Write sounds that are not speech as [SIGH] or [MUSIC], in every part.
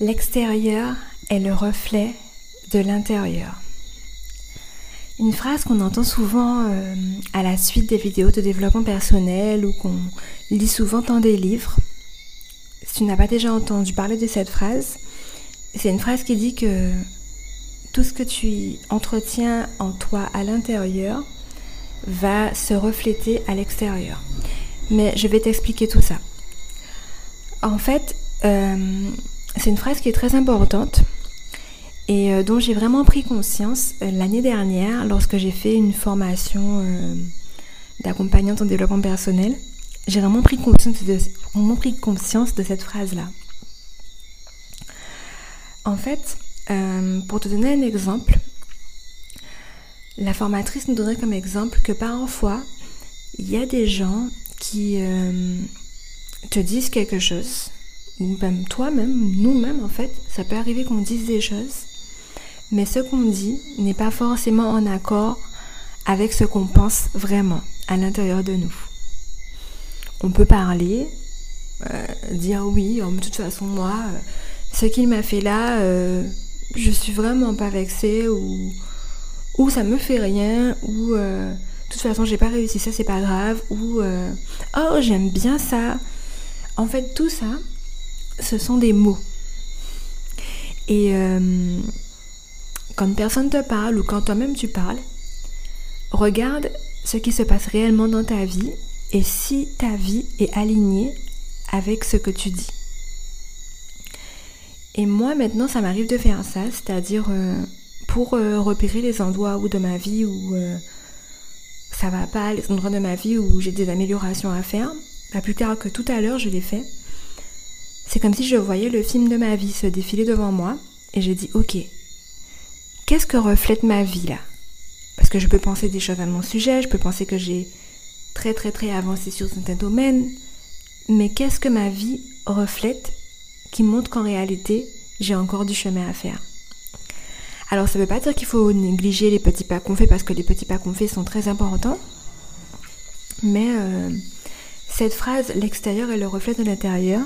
L'extérieur est le reflet de l'intérieur. Une phrase qu'on entend souvent euh, à la suite des vidéos de développement personnel ou qu'on lit souvent dans des livres. Si tu n'as pas déjà entendu parler de cette phrase, c'est une phrase qui dit que tout ce que tu entretiens en toi à l'intérieur va se refléter à l'extérieur. Mais je vais t'expliquer tout ça. En fait, euh, c'est une phrase qui est très importante et euh, dont j'ai vraiment pris conscience euh, l'année dernière lorsque j'ai fait une formation euh, d'accompagnante en développement personnel. J'ai vraiment pris conscience de, vraiment pris conscience de cette phrase-là. En fait, pour te donner un exemple, la formatrice nous donnerait comme exemple que parfois, il y a des gens qui te disent quelque chose, ou même toi-même, nous-mêmes en fait, ça peut arriver qu'on dise des choses mais ce qu'on dit n'est pas forcément en accord avec ce qu'on pense vraiment à l'intérieur de nous. On peut parler, euh, dire oui, de toute façon moi, euh, ce qu'il m'a fait là, euh, je suis vraiment pas vexée ou, ou ça me fait rien ou de toute façon j'ai pas réussi ça c'est pas grave ou oh j'aime bien ça. En fait tout ça, ce sont des mots. Et quand personne te parle ou quand toi-même tu parles, regarde ce qui se passe réellement dans ta vie et si ta vie est alignée avec ce que tu dis. Et moi maintenant ça m'arrive de faire ça, c'est-à-dire euh, pour euh, repérer les endroits où de ma vie où euh, ça va pas, les endroits de ma vie où j'ai des améliorations à faire, pas plus tard que tout à l'heure je l'ai fait. C'est comme si je voyais le film de ma vie se défiler devant moi et j'ai dit ok, qu'est-ce que reflète ma vie là? Parce que je peux penser des choses à mon sujet, je peux penser que j'ai très très très avancé sur certains domaines, mais qu'est-ce que ma vie reflète qui montre qu'en réalité, j'ai encore du chemin à faire? Alors ça ne veut pas dire qu'il faut négliger les petits pas qu'on fait parce que les petits pas qu'on fait sont très importants, mais euh, cette phrase, l'extérieur est le reflet de l'intérieur,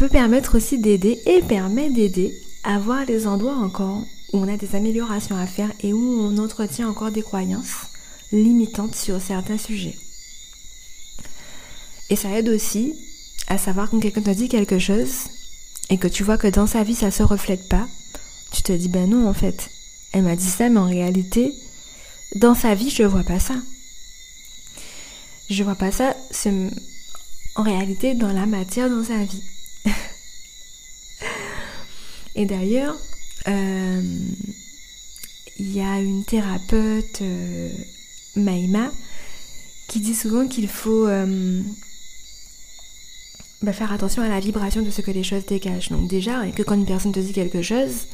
peut permettre aussi d'aider et permet d'aider à voir les endroits encore où on a des améliorations à faire et où on entretient encore des croyances limitantes sur certains sujets. Et ça aide aussi à savoir quand quelqu'un te dit quelque chose et que tu vois que dans sa vie ça se reflète pas, tu te dis ben non en fait, elle m'a dit ça mais en réalité dans sa vie je vois pas ça. Je vois pas ça en réalité dans la matière dans sa vie. Et d'ailleurs, euh, il y a une thérapeute, euh, Maïma, qui dit souvent qu'il faut euh, bah, faire attention à la vibration de ce que les choses dégagent. Donc déjà, que quand une personne te dit quelque chose,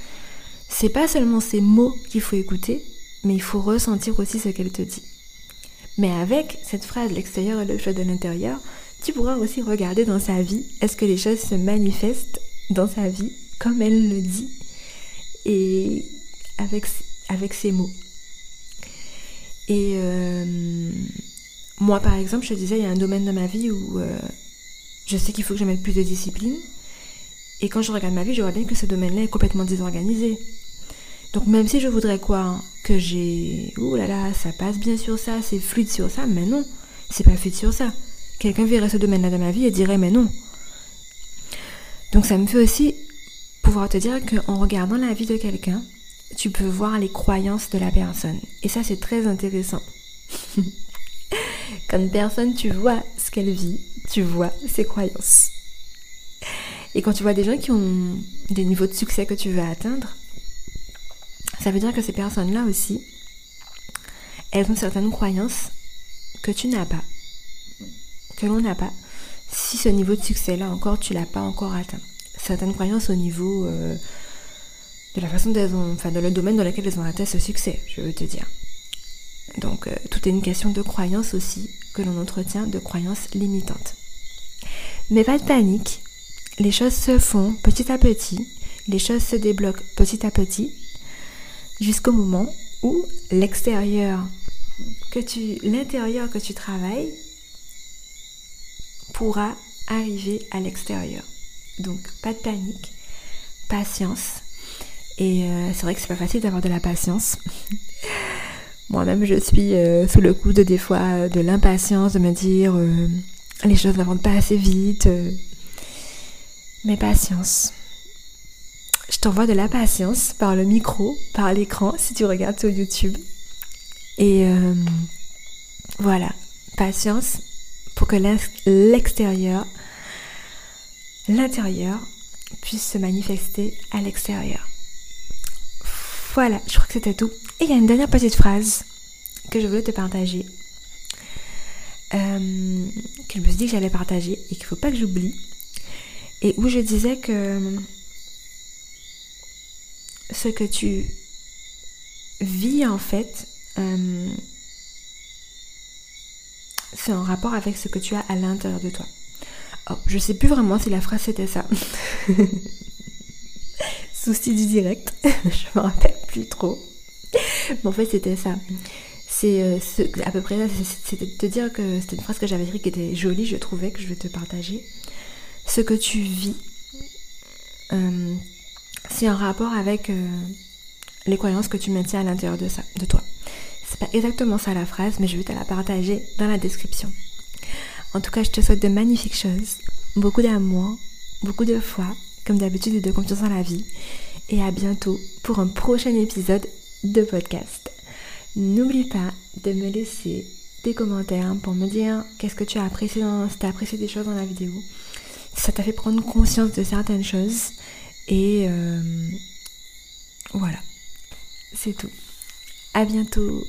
c'est pas seulement ces mots qu'il faut écouter, mais il faut ressentir aussi ce qu'elle te dit. Mais avec cette phrase, l'extérieur est le choix de l'intérieur, tu pourras aussi regarder dans sa vie, est-ce que les choses se manifestent dans sa vie comme elle le dit et avec, avec ces mots. Et euh, moi, par exemple, je te disais, il y a un domaine de ma vie où euh, je sais qu'il faut que je mette plus de discipline. Et quand je regarde ma vie, je vois bien que ce domaine-là est complètement désorganisé. Donc même si je voudrais quoi Que j'ai... Ouh là là, ça passe bien sur ça, c'est fluide sur ça, mais non, c'est pas fluide sur ça. Quelqu'un verrait ce domaine-là de ma vie et dirait mais non. Donc ça me fait aussi pouvoir te dire qu'en regardant la vie de quelqu'un, tu peux voir les croyances de la personne. Et ça, c'est très intéressant. [LAUGHS] Quand une personne, tu vois ce qu'elle vit, tu vois ses croyances. Et quand tu vois des gens qui ont des niveaux de succès que tu veux atteindre, ça veut dire que ces personnes-là aussi, elles ont certaines croyances que tu n'as pas, que l'on n'a pas, si ce niveau de succès-là encore, tu l'as pas encore atteint certaines croyances au niveau euh, de la façon dont ont, enfin, de le domaine dans lequel elles ont atteint ce succès, je veux te dire. Donc, euh, tout est une question de croyances aussi que l'on entretient, de croyances limitantes. Mais pas de panique, les choses se font petit à petit, les choses se débloquent petit à petit, jusqu'au moment où l'extérieur que tu, l'intérieur que tu travailles pourra arriver à l'extérieur. Donc pas de panique. patience. Et euh, c'est vrai que c'est pas facile d'avoir de la patience. [LAUGHS] Moi-même, je suis euh, sous le coup de des fois de l'impatience de me dire euh, les choses n'avancent pas assez vite. mais patience. Je t'envoie de la patience par le micro, par l'écran, si tu regardes sur YouTube. Et voilà, patience pour que l'extérieur, l'intérieur puisse se manifester à l'extérieur. Voilà, je crois que c'était tout. Et il y a une dernière petite phrase que je voulais te partager. Euh, que je me suis dit que j'allais partager et qu'il ne faut pas que j'oublie. Et où je disais que ce que tu vis en fait, euh, c'est en rapport avec ce que tu as à l'intérieur de toi. Oh, je sais plus vraiment si la phrase c'était ça. [LAUGHS] Souci du direct, [LAUGHS] je me rappelle plus trop. Mais en fait, c'était ça. C'est euh, à peu près ça, c'était de te dire que c'était une phrase que j'avais écrite qui était jolie, je trouvais, que je vais te partager. Ce que tu vis, euh, c'est en rapport avec euh, les croyances que tu maintiens à l'intérieur de, ça, de toi. C'est pas exactement ça la phrase, mais je vais te la partager dans la description. En tout cas, je te souhaite de magnifiques choses, beaucoup d'amour, beaucoup de foi, comme d'habitude, et de confiance en la vie. Et à bientôt pour un prochain épisode de podcast. N'oublie pas de me laisser des commentaires pour me dire qu'est-ce que tu as apprécié dans, si tu as apprécié des choses dans la vidéo, si ça t'a fait prendre conscience de certaines choses. Et euh, voilà, c'est tout. À bientôt.